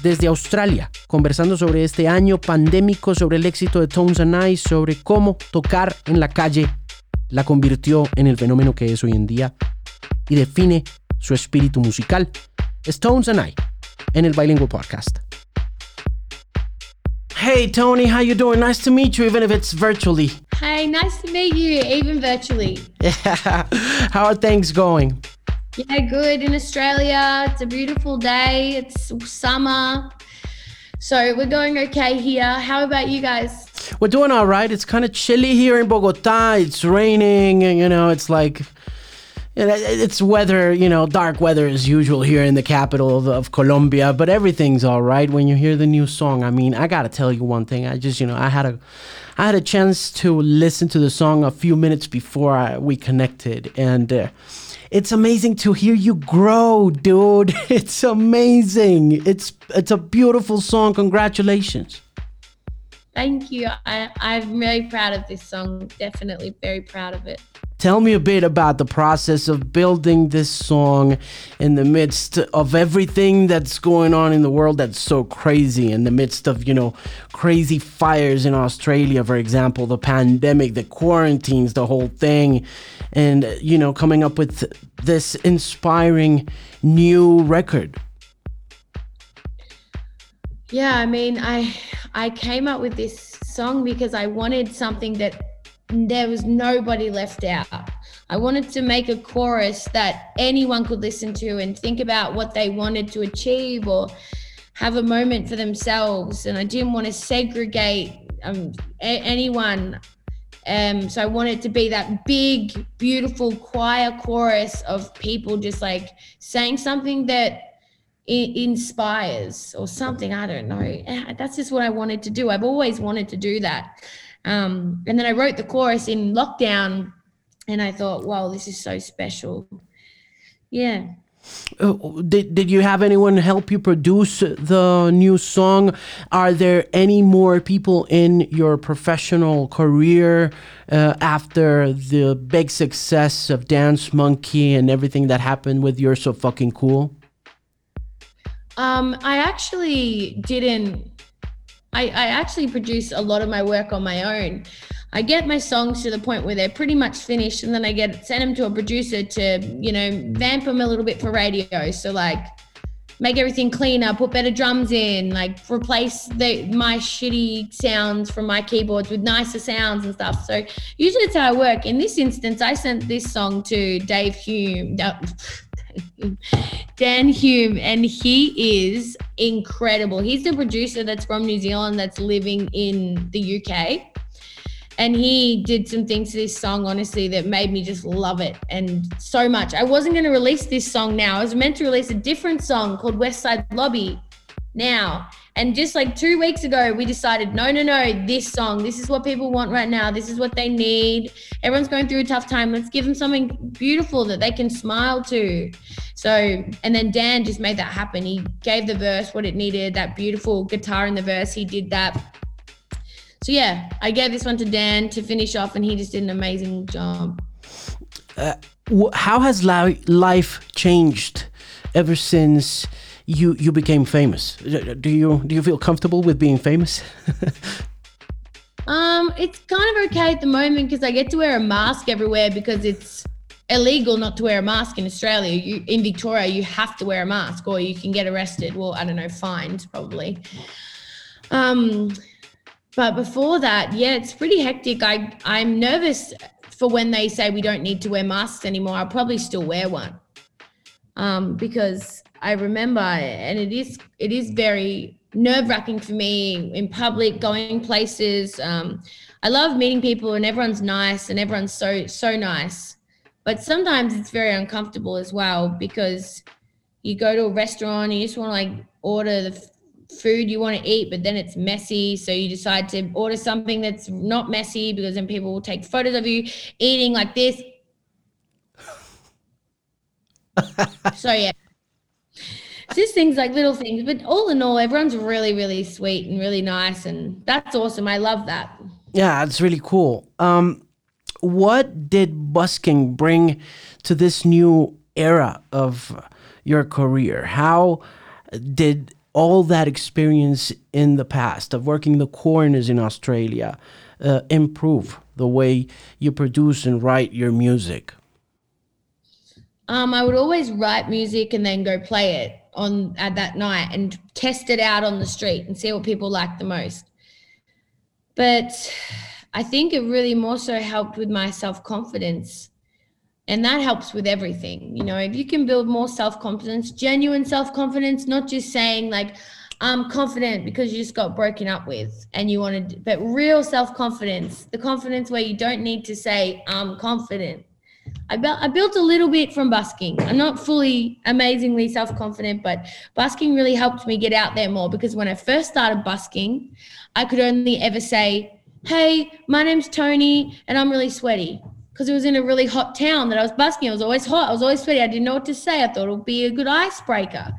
desde Australia, conversando sobre este año pandémico, sobre el éxito de Tones and I, sobre cómo tocar en la calle la convirtió en el fenómeno que es hoy en día y define su espíritu musical. Stones and I en el Bilingual Podcast. Hey Tony, how you doing? Nice to meet you, even if it's virtually. Hey, nice to meet you, even virtually. Yeah. how are things going? Yeah, good. In Australia, it's a beautiful day. It's summer. So we're going okay here. How about you guys? We're doing all right. It's kind of chilly here in Bogota. It's raining, and you know, it's like it's weather, you know, dark weather as usual here in the capital of, of, Colombia, but everything's all right when you hear the new song. I mean, I gotta tell you one thing. I just, you know, I had a, I had a chance to listen to the song a few minutes before I, we connected, and uh, it's amazing to hear you grow, dude. It's amazing. It's it's a beautiful song. Congratulations. Thank you. I, I'm very proud of this song. Definitely very proud of it. Tell me a bit about the process of building this song in the midst of everything that's going on in the world that's so crazy, in the midst of, you know, crazy fires in Australia, for example, the pandemic, the quarantines, the whole thing, and, you know, coming up with this inspiring new record. Yeah, I mean, I I came up with this song because I wanted something that there was nobody left out. I wanted to make a chorus that anyone could listen to and think about what they wanted to achieve or have a moment for themselves. And I didn't want to segregate um, a- anyone. Um, so I wanted to be that big, beautiful choir chorus of people just like saying something that inspires or something. I don't know. That's just what I wanted to do. I've always wanted to do that. Um, and then I wrote the chorus in lockdown, and I thought, wow, this is so special. Yeah. Uh, did, did you have anyone help you produce the new song? Are there any more people in your professional career uh, after the big success of Dance Monkey and everything that happened with You're So Fucking Cool? Um, I actually didn't. I, I actually produce a lot of my work on my own. I get my songs to the point where they're pretty much finished, and then I get send them to a producer to, you know, vamp them a little bit for radio. So like, make everything cleaner, put better drums in, like replace the my shitty sounds from my keyboards with nicer sounds and stuff. So usually it's how I work. In this instance, I sent this song to Dave Hume. no, Dan Hume, and he is incredible. He's the producer that's from New Zealand that's living in the UK. And he did some things to this song, honestly, that made me just love it and so much. I wasn't going to release this song now. I was meant to release a different song called West Side Lobby now. And just like two weeks ago, we decided no, no, no, this song, this is what people want right now. This is what they need. Everyone's going through a tough time. Let's give them something beautiful that they can smile to. So, and then Dan just made that happen. He gave the verse what it needed, that beautiful guitar in the verse. He did that. So, yeah, I gave this one to Dan to finish off, and he just did an amazing job. Uh, wh- How has li- life changed ever since you you became famous? Do you do you feel comfortable with being famous? Um, it's kind of okay at the moment because I get to wear a mask everywhere because it's illegal not to wear a mask in Australia. You in Victoria, you have to wear a mask or you can get arrested. Well, I don't know, fined probably. Um, but before that, yeah, it's pretty hectic. I I'm nervous for when they say we don't need to wear masks anymore. I'll probably still wear one. Um, because I remember, and it is it is very nerve wracking for me in public, going places. Um, I love meeting people, and everyone's nice, and everyone's so so nice. But sometimes it's very uncomfortable as well because you go to a restaurant, and you just want to like order the f- food you want to eat, but then it's messy, so you decide to order something that's not messy because then people will take photos of you eating like this. so yeah just things like little things but all in all everyone's really really sweet and really nice and that's awesome i love that Yeah, it's really cool. Um, what did busking bring to this new era of your career? How did all that experience in the past of working the corners in Australia uh, improve the way you produce and write your music? um, i would always write music and then go play it on at that night and test it out on the street and see what people like the most. But i think it really more so helped with my self-confidence. And that helps with everything. You know if you can build more self-confidence genuine self-confidence not just saying like i'm confident because you just got broken up with and you wanted but real self-confidence the confidence where you don't need to say i'm confident I built I built a little bit from busking. I'm not fully amazingly self-confident, but busking really helped me get out there more because when I first started busking, I could only ever say, "Hey, my name's Tony and I'm really sweaty." Because it was in a really hot town that I was busking. It was always hot. I was always sweaty. I didn't know what to say. I thought it would be a good icebreaker.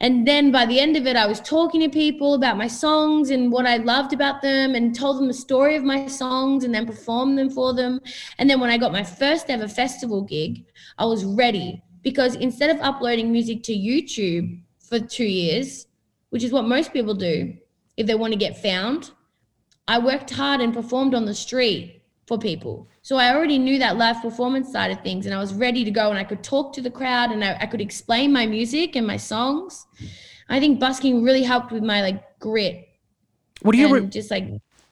And then by the end of it, I was talking to people about my songs and what I loved about them and told them the story of my songs and then performed them for them. And then when I got my first ever festival gig, I was ready because instead of uploading music to YouTube for two years, which is what most people do if they want to get found, I worked hard and performed on the street for people. So I already knew that live performance side of things and I was ready to go and I could talk to the crowd and I, I could explain my music and my songs. I think busking really helped with my like grit What do you re- just like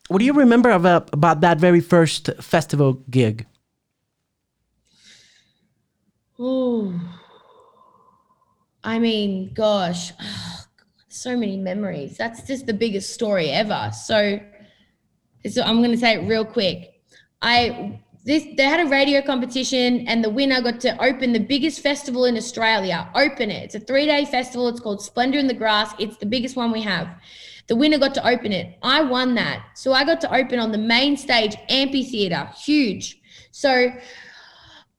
what do you remember about uh, about that very first festival gig? Oh, I mean, gosh, so many memories. That's just the biggest story ever. So, so I'm going to say it real quick. I this they had a radio competition and the winner got to open the biggest festival in Australia. Open it. It's a three day festival. It's called Splendor in the Grass. It's the biggest one we have. The winner got to open it. I won that. So I got to open on the main stage, amphitheater, huge. So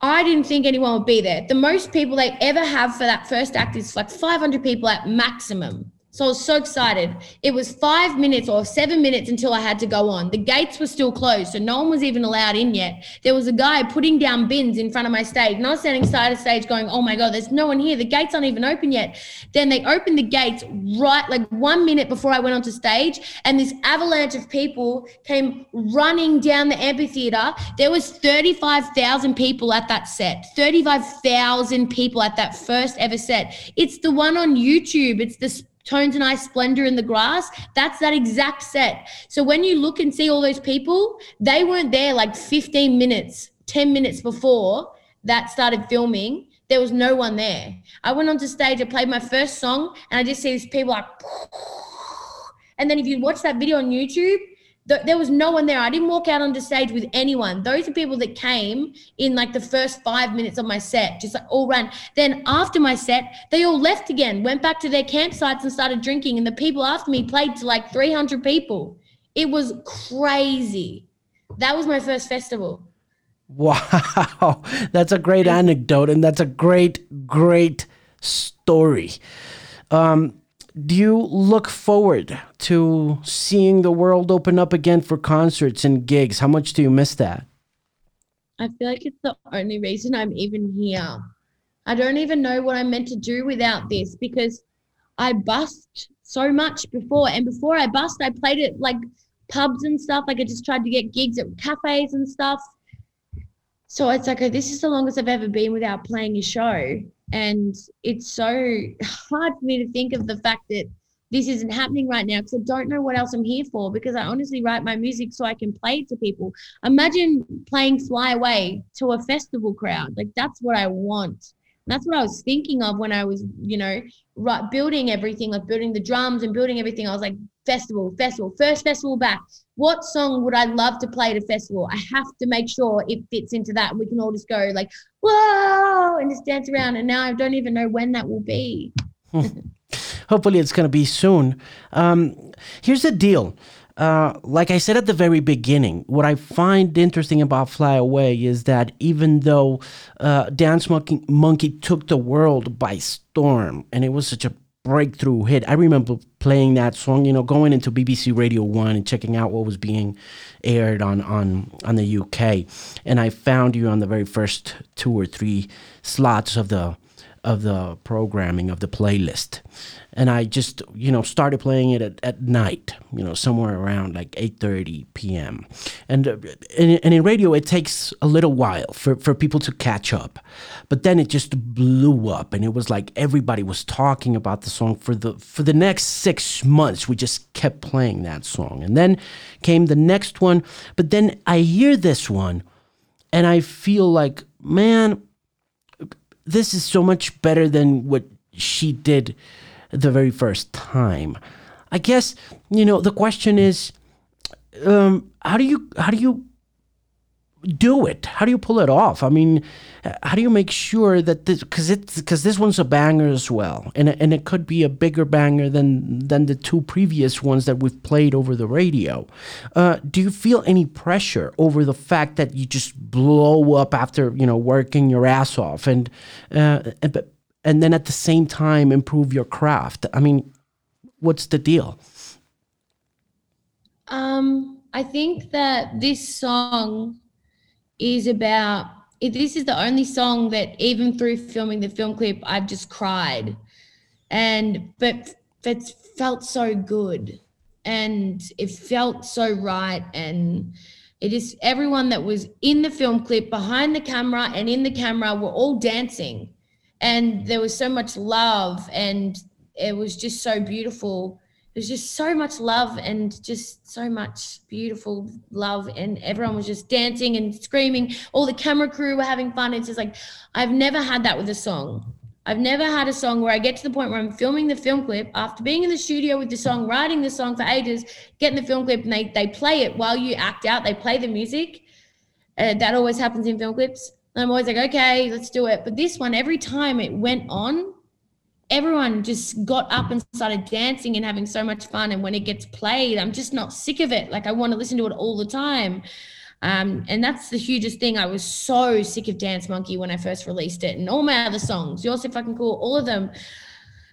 I didn't think anyone would be there. The most people they ever have for that first act is like 500 people at maximum. So I was so excited. It was five minutes or seven minutes until I had to go on. The gates were still closed, so no one was even allowed in yet. There was a guy putting down bins in front of my stage, and I was standing side of stage going, Oh my God, there's no one here. The gates aren't even open yet. Then they opened the gates right like one minute before I went onto stage, and this avalanche of people came running down the amphitheater. There was 35,000 people at that set. 35,000 people at that first ever set. It's the one on YouTube. It's the Tones and I Splendor in the Grass, that's that exact set. So when you look and see all those people, they weren't there like 15 minutes, 10 minutes before that started filming. There was no one there. I went onto stage, I played my first song, and I just see these people like, and then if you watch that video on YouTube, there was no one there. I didn't walk out onto stage with anyone. Those are people that came in like the first five minutes of my set, just like all ran. Then after my set, they all left again, went back to their campsites and started drinking. And the people after me played to like 300 people. It was crazy. That was my first festival. Wow. That's a great anecdote. And that's a great, great story. Um, do you look forward to seeing the world open up again for concerts and gigs? How much do you miss that? I feel like it's the only reason I'm even here. I don't even know what I'm meant to do without this because I bust so much before. And before I bust, I played at like pubs and stuff. Like I just tried to get gigs at cafes and stuff. So it's like, oh, this is the longest I've ever been without playing a show. And it's so hard for me to think of the fact that this isn't happening right now because I don't know what else I'm here for because I honestly write my music so I can play it to people. Imagine playing Fly Away to a festival crowd. Like that's what I want. that's what I was thinking of when I was, you know, right, building everything, like building the drums and building everything. I was like, festival, festival, first festival back. What song would I love to play at a festival? I have to make sure it fits into that. We can all just go like, whoa, and just dance around. And now I don't even know when that will be. Hopefully, it's going to be soon. Um, here's the deal. Uh, like I said at the very beginning, what I find interesting about Fly Away is that even though uh, Dance Monkey, Monkey took the world by storm and it was such a breakthrough hit. I remember playing that song, you know, going into BBC Radio 1 and checking out what was being aired on on on the UK. And I found you on the very first two or three slots of the of the programming of the playlist and I just you know started playing it at, at night, you know, somewhere around like 8:30 p.m. And, uh, and and in radio it takes a little while for for people to catch up, but then it just blew up, and it was like everybody was talking about the song for the for the next six months. We just kept playing that song, and then came the next one, but then I hear this one, and I feel like man, this is so much better than what she did the very first time. I guess you know the question is, um, how do you how do you do it? How do you pull it off? I mean, how do you make sure that this because it's because this one's a banger as well, and and it could be a bigger banger than than the two previous ones that we've played over the radio. Uh, do you feel any pressure over the fact that you just blow up after you know working your ass off and uh, and then at the same time improve your craft? I mean, what's the deal? Um, I think that this song is about this is the only song that even through filming the film clip I've just cried. And but it felt so good. And it felt so right. And it is everyone that was in the film clip behind the camera and in the camera were all dancing. And there was so much love and it was just so beautiful there's just so much love and just so much beautiful love and everyone was just dancing and screaming. All the camera crew were having fun. It's just like i've never had that with a song. I've never had a song where i get to the point where i'm filming the film clip after being in the studio with the song writing the song for ages getting the film clip and they, they play it while you act out they play the music. Uh, that always happens in film clips. And i'm always like okay let's do it. But this one every time it went on everyone just got up and started dancing and having so much fun. And when it gets played, I'm just not sick of it. Like I want to listen to it all the time. Um, and that's the hugest thing. I was so sick of Dance Monkey when I first released it, and all my other songs. You're so fucking cool, all of them.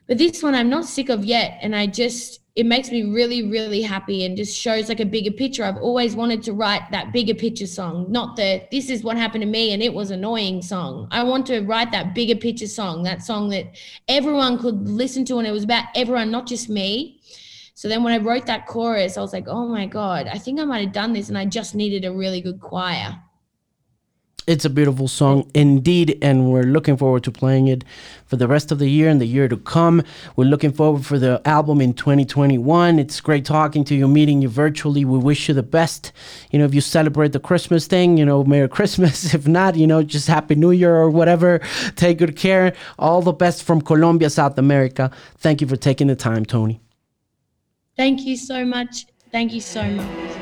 But this one, I'm not sick of yet, and I just it makes me really, really happy and just shows like a bigger picture. I've always wanted to write that bigger picture song, not the this is what happened to me and it was annoying song. I want to write that bigger picture song, that song that everyone could listen to and it was about everyone, not just me. So then when I wrote that chorus, I was like, oh my God, I think I might have done this and I just needed a really good choir. It's a beautiful song indeed, and we're looking forward to playing it for the rest of the year and the year to come. We're looking forward for the album in 2021. It's great talking to you, meeting you virtually. We wish you the best. You know, if you celebrate the Christmas thing, you know, Merry Christmas. If not, you know, just Happy New Year or whatever. Take good care. All the best from Colombia, South America. Thank you for taking the time, Tony. Thank you so much. Thank you so much.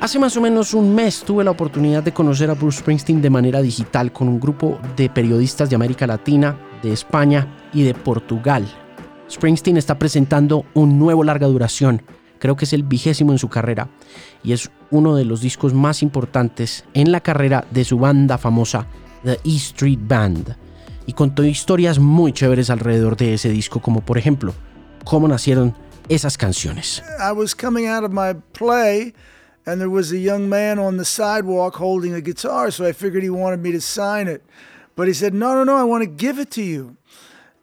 Hace más o menos un mes tuve la oportunidad de conocer a Bruce Springsteen de manera digital con un grupo de periodistas de América Latina, de España y de Portugal. Springsteen está presentando un nuevo larga duración, creo que es el vigésimo en su carrera, y es uno de los discos más importantes en la carrera de su banda famosa, The E Street Band. Y contó historias muy chéveres alrededor de ese disco, como por ejemplo, cómo nacieron esas canciones. I was coming out of my play. And there was a young man on the sidewalk holding a guitar, so I figured he wanted me to sign it. But he said, "No, no, no, I want to give it to you."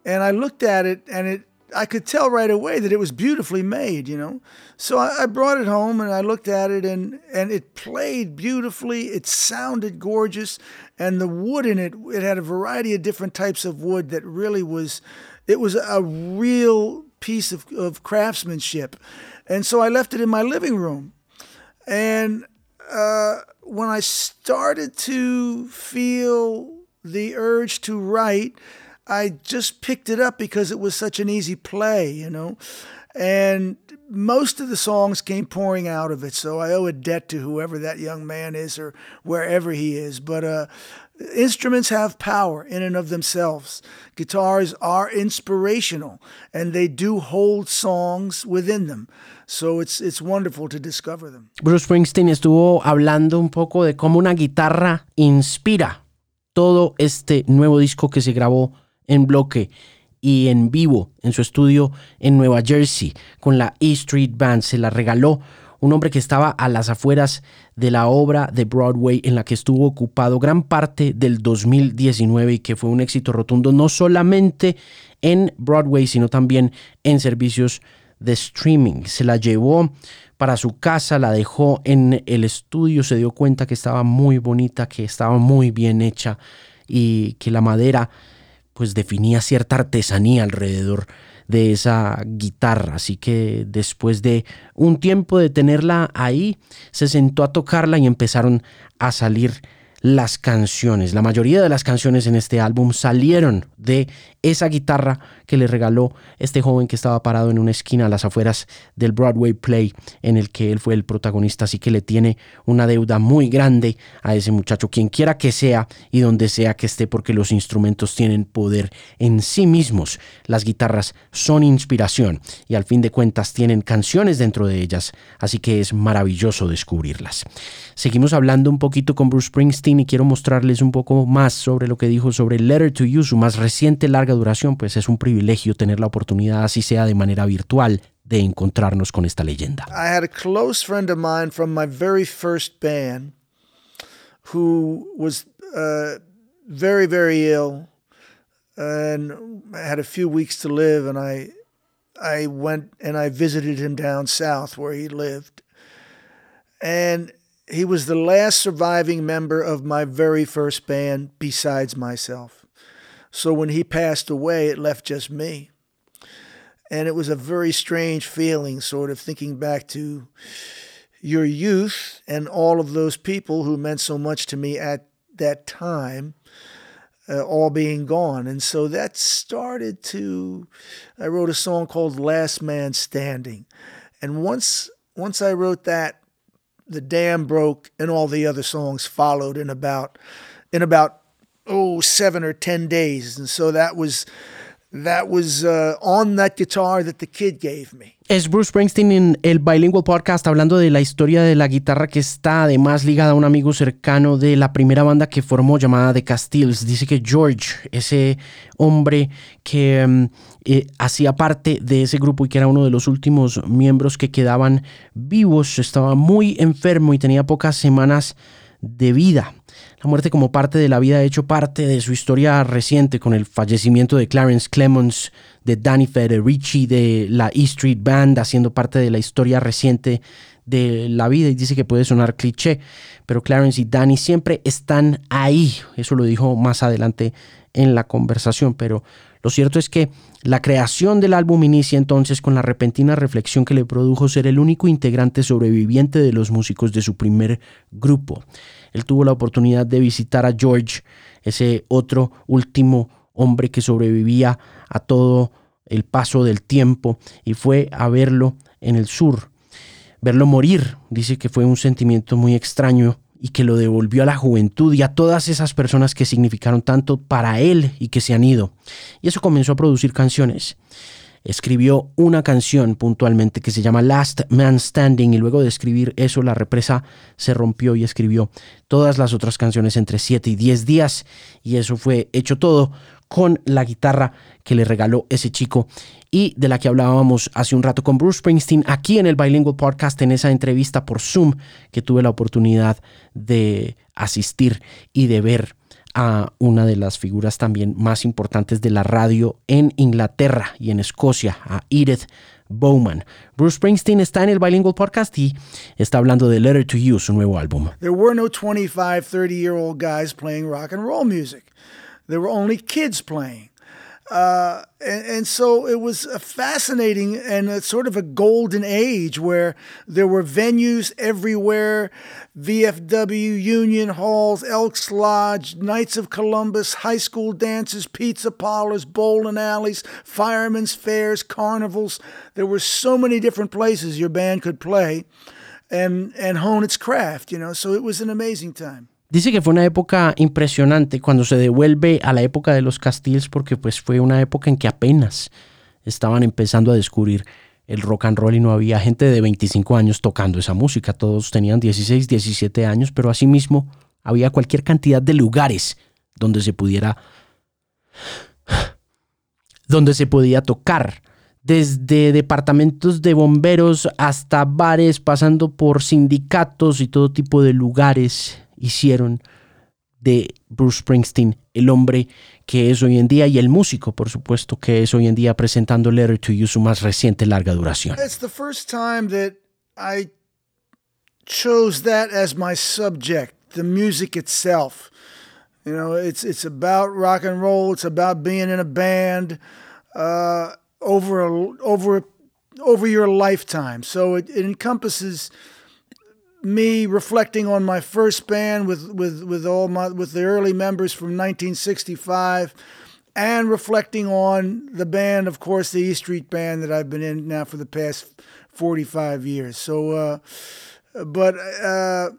And I looked at it, and it I could tell right away that it was beautifully made, you know. So I, I, brought it home and I looked at it and and it played beautifully. It sounded gorgeous, and the wood in it it had a variety of different types of wood that really was it was a real piece of, of craftsmanship. And so I left it in my living room. And uh, when I started to feel the urge to write, I just picked it up because it was such an easy play, you know. And most of the songs came pouring out of it, so I owe a debt to whoever that young man is or wherever he is. But uh, instruments have power in and of themselves. Guitars are inspirational, and they do hold songs within them. So it's, it's wonderful to discover them. Bruce Springsteen estuvo hablando un poco de cómo una guitarra inspira todo este nuevo disco que se grabó en bloque y en vivo en su estudio en Nueva Jersey con la E Street Band. Se la regaló un hombre que estaba a las afueras de la obra de Broadway en la que estuvo ocupado gran parte del 2019 y que fue un éxito rotundo no solamente en Broadway, sino también en servicios de streaming. Se la llevó para su casa, la dejó en el estudio, se dio cuenta que estaba muy bonita, que estaba muy bien hecha y que la madera pues definía cierta artesanía alrededor de esa guitarra. Así que después de un tiempo de tenerla ahí, se sentó a tocarla y empezaron a salir las canciones. La mayoría de las canciones en este álbum salieron de esa guitarra que le regaló este joven que estaba parado en una esquina a las afueras del Broadway Play en el que él fue el protagonista. Así que le tiene una deuda muy grande a ese muchacho, quien quiera que sea y donde sea que esté, porque los instrumentos tienen poder en sí mismos. Las guitarras son inspiración y al fin de cuentas tienen canciones dentro de ellas, así que es maravilloso descubrirlas. Seguimos hablando un poquito con Bruce Springsteen y quiero mostrarles un poco más sobre lo que dijo sobre Letter to You, su más reciente larga duración, pues es un privilegio tener la oportunidad, así sea de manera virtual, de encontrarnos con esta leyenda. I had a close friend of mine from my very first band who was uh, very, very ill and had a few weeks to live, and I I went and I visited him down south where he lived. And he was the last surviving member of my very first band besides myself. So when he passed away, it left just me. And it was a very strange feeling, sort of thinking back to your youth and all of those people who meant so much to me at that time uh, all being gone. And so that started to, I wrote a song called Last Man Standing. And once, once I wrote that, the dam broke and all the other songs followed in about, in about, oh, seven or 10 days. And so that was, that was uh, on that guitar that the kid gave me. Es Bruce Springsteen en el Bilingual Podcast hablando de la historia de la guitarra que está además ligada a un amigo cercano de la primera banda que formó llamada The Castiles. Dice que George, ese hombre que mm, eh, hacía parte de ese grupo y que era uno de los últimos miembros que quedaban vivos, estaba muy enfermo y tenía pocas semanas de vida. La muerte como parte de la vida ha hecho parte de su historia reciente con el fallecimiento de Clarence Clemons, de Danny Federici, de la E Street Band, haciendo parte de la historia reciente de la vida y dice que puede sonar cliché, pero Clarence y Danny siempre están ahí. Eso lo dijo más adelante en la conversación, pero lo cierto es que la creación del álbum inicia entonces con la repentina reflexión que le produjo ser el único integrante sobreviviente de los músicos de su primer grupo. Él tuvo la oportunidad de visitar a George, ese otro último hombre que sobrevivía a todo el paso del tiempo y fue a verlo en el sur. Verlo morir, dice que fue un sentimiento muy extraño y que lo devolvió a la juventud y a todas esas personas que significaron tanto para él y que se han ido. Y eso comenzó a producir canciones escribió una canción puntualmente que se llama Last Man Standing y luego de escribir eso la represa se rompió y escribió todas las otras canciones entre 7 y 10 días. Y eso fue hecho todo con la guitarra que le regaló ese chico y de la que hablábamos hace un rato con Bruce Springsteen aquí en el Bilingual Podcast en esa entrevista por Zoom que tuve la oportunidad de asistir y de ver a una de las figuras también más importantes de la radio en Inglaterra y en Escocia, a Edith Bowman. Bruce Springsteen está en el Bilingual Podcast y está hablando de Letter to You, su nuevo álbum. There were no 25, 30 year old guys playing rock and roll music. There were only kids playing. Uh, and, and, so it was a fascinating and a sort of a golden age where there were venues everywhere VFW, Union Halls, Elks Lodge, Knights of Columbus, high school dances, pizza parlors, bowling alleys, firemen's fairs, carnivals. There were so many different places your band could play and, and hone its craft, you know, so it was an amazing time. Dice que fue una época impresionante cuando se devuelve a la época de los Castiles porque pues fue una época en que apenas estaban empezando a descubrir el rock and roll y no había gente de 25 años tocando esa música, todos tenían 16, 17 años, pero asimismo había cualquier cantidad de lugares donde se pudiera donde se podía tocar. Desde departamentos de bomberos hasta bares, pasando por sindicatos y todo tipo de lugares hicieron de Bruce Springsteen el hombre que es hoy en día y el músico, por supuesto, que es hoy en día presentando Letter to You, su más reciente larga duración. It's the first time that I chose that as my subject, the music itself. You know, it's it's about rock and roll. It's about being in a band uh, over a, over over your lifetime. So it, it encompasses me reflecting on my first band with with with all my with the early members from 1965 and reflecting on the band of course the E Street band that I've been in now for the past 45 years. So uh, but uh,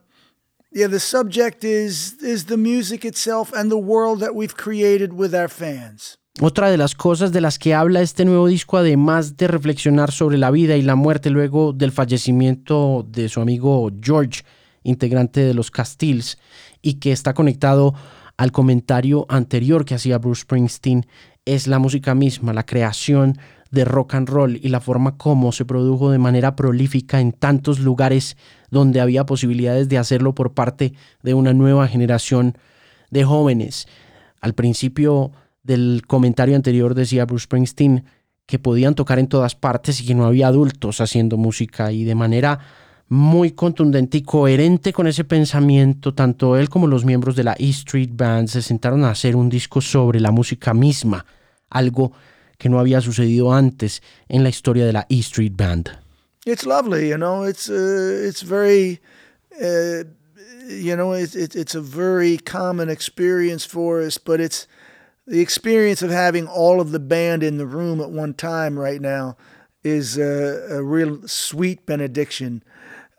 yeah the subject is is the music itself and the world that we've created with our fans Otra de las cosas de las que habla este nuevo disco, además de reflexionar sobre la vida y la muerte luego del fallecimiento de su amigo George, integrante de los Castiles, y que está conectado al comentario anterior que hacía Bruce Springsteen, es la música misma, la creación de rock and roll y la forma como se produjo de manera prolífica en tantos lugares donde había posibilidades de hacerlo por parte de una nueva generación de jóvenes. Al principio del comentario anterior decía Bruce Springsteen que podían tocar en todas partes y que no había adultos haciendo música y de manera muy contundente y coherente con ese pensamiento, tanto él como los miembros de la E Street Band se sentaron a hacer un disco sobre la música misma, algo que no había sucedido antes en la historia de la E Street Band. It's lovely, you know. It's uh, it's very, uh, you know, it's it's a very common experience for us, but it's the experience of having all of the band in the room at one time right now is a, a real sweet benediction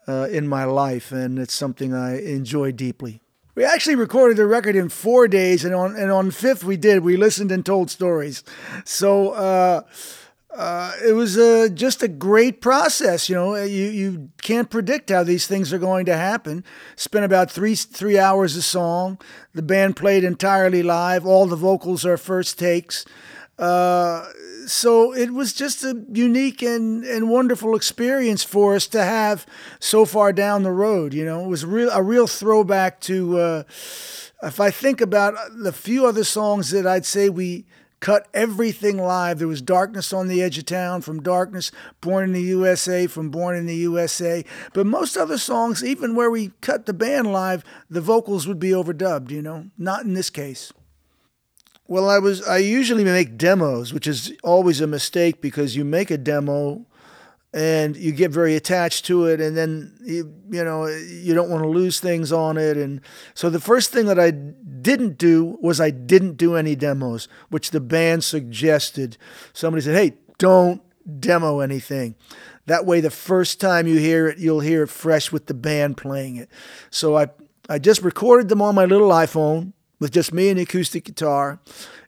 uh, in my life, and it's something I enjoy deeply. We actually recorded the record in four days, and on and on fifth we did. We listened and told stories. So uh, uh, it was uh, just a great process. You know, you you can't predict how these things are going to happen. Spent about three three hours a song. The band played entirely live. All the vocals are first takes. Uh, so it was just a unique and, and wonderful experience for us to have so far down the road. You know, it was real a real throwback to. Uh, if I think about the few other songs that I'd say we cut everything live. There was Darkness on the Edge of Town from Darkness, Born in the USA from Born in the USA. But most other songs, even where we cut the band live, the vocals would be overdubbed, you know, not in this case. Well, I was I usually make demos, which is always a mistake because you make a demo and you get very attached to it and then you you know you don't want to lose things on it and so the first thing that I didn't do was I didn't do any demos, which the band suggested. Somebody said, "Hey, don't demo anything." That way the first time you hear it, you'll hear it fresh with the band playing it. So I I just recorded them on my little iPhone with just me and the acoustic guitar.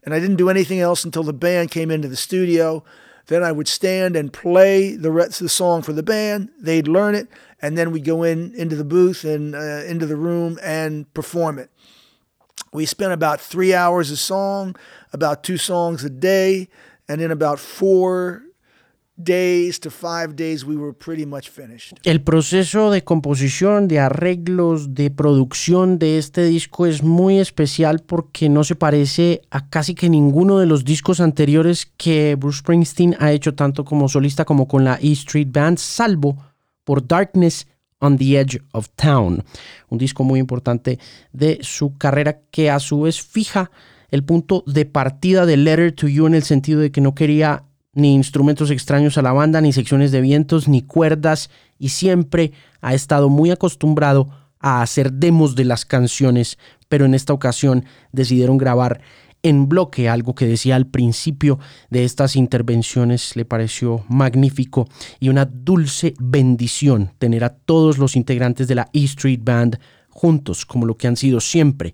And I didn't do anything else until the band came into the studio. Then I would stand and play the rest of the song for the band. They'd learn it, and then we'd go in into the booth and uh, into the room and perform it. We spent about three hours a song, about two songs a day, and in about four days to five days we were pretty much finished. El proceso de composición, de arreglos, de producción de este disco es muy especial porque no se parece a casi que ninguno de los discos anteriores que Bruce Springsteen ha hecho tanto como solista como con la E Street Band, salvo por Darkness on the Edge of Town, un disco muy importante de su carrera que a su vez fija el punto de partida de Letter to You en el sentido de que no quería ni instrumentos extraños a la banda, ni secciones de vientos, ni cuerdas, y siempre ha estado muy acostumbrado a hacer demos de las canciones, pero en esta ocasión decidieron grabar en bloque, algo que decía al principio de estas intervenciones le pareció magnífico y una dulce bendición tener a todos los integrantes de la E Street Band juntos, como lo que han sido siempre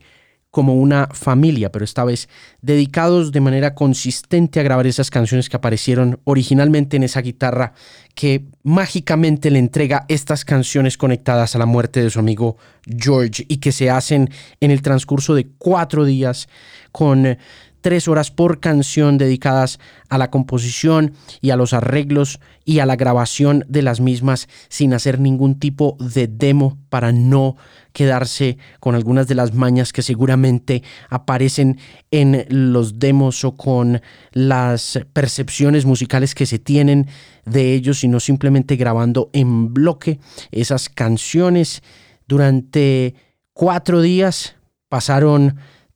como una familia, pero esta vez dedicados de manera consistente a grabar esas canciones que aparecieron originalmente en esa guitarra que mágicamente le entrega estas canciones conectadas a la muerte de su amigo George y que se hacen en el transcurso de cuatro días con tres horas por canción dedicadas a la composición y a los arreglos y a la grabación de las mismas sin hacer ningún tipo de demo para no quedarse con algunas de las mañas que seguramente aparecen en los demos o con las percepciones musicales que se tienen de ellos, sino simplemente grabando en bloque esas canciones durante cuatro días. Pasaron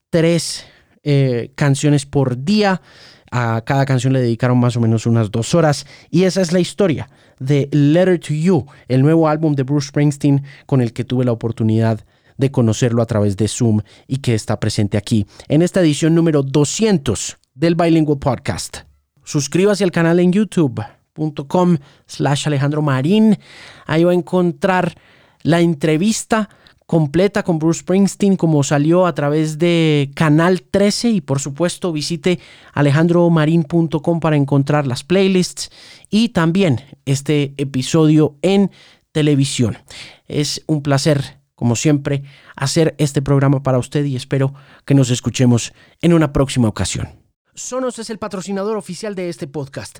tres eh, canciones por día. A cada canción le dedicaron más o menos unas dos horas. Y esa es la historia de Letter to You, el nuevo álbum de Bruce Springsteen con el que tuve la oportunidad de conocerlo a través de Zoom y que está presente aquí en esta edición número 200 del Bilingual Podcast. Suscríbase al canal en youtube.com slash Alejandro Marín. Ahí va a encontrar la entrevista completa con Bruce Springsteen como salió a través de Canal 13 y por supuesto visite alejandromarin.com para encontrar las playlists y también este episodio en televisión. Es un placer, como siempre, hacer este programa para usted y espero que nos escuchemos en una próxima ocasión. Sonos es el patrocinador oficial de este podcast.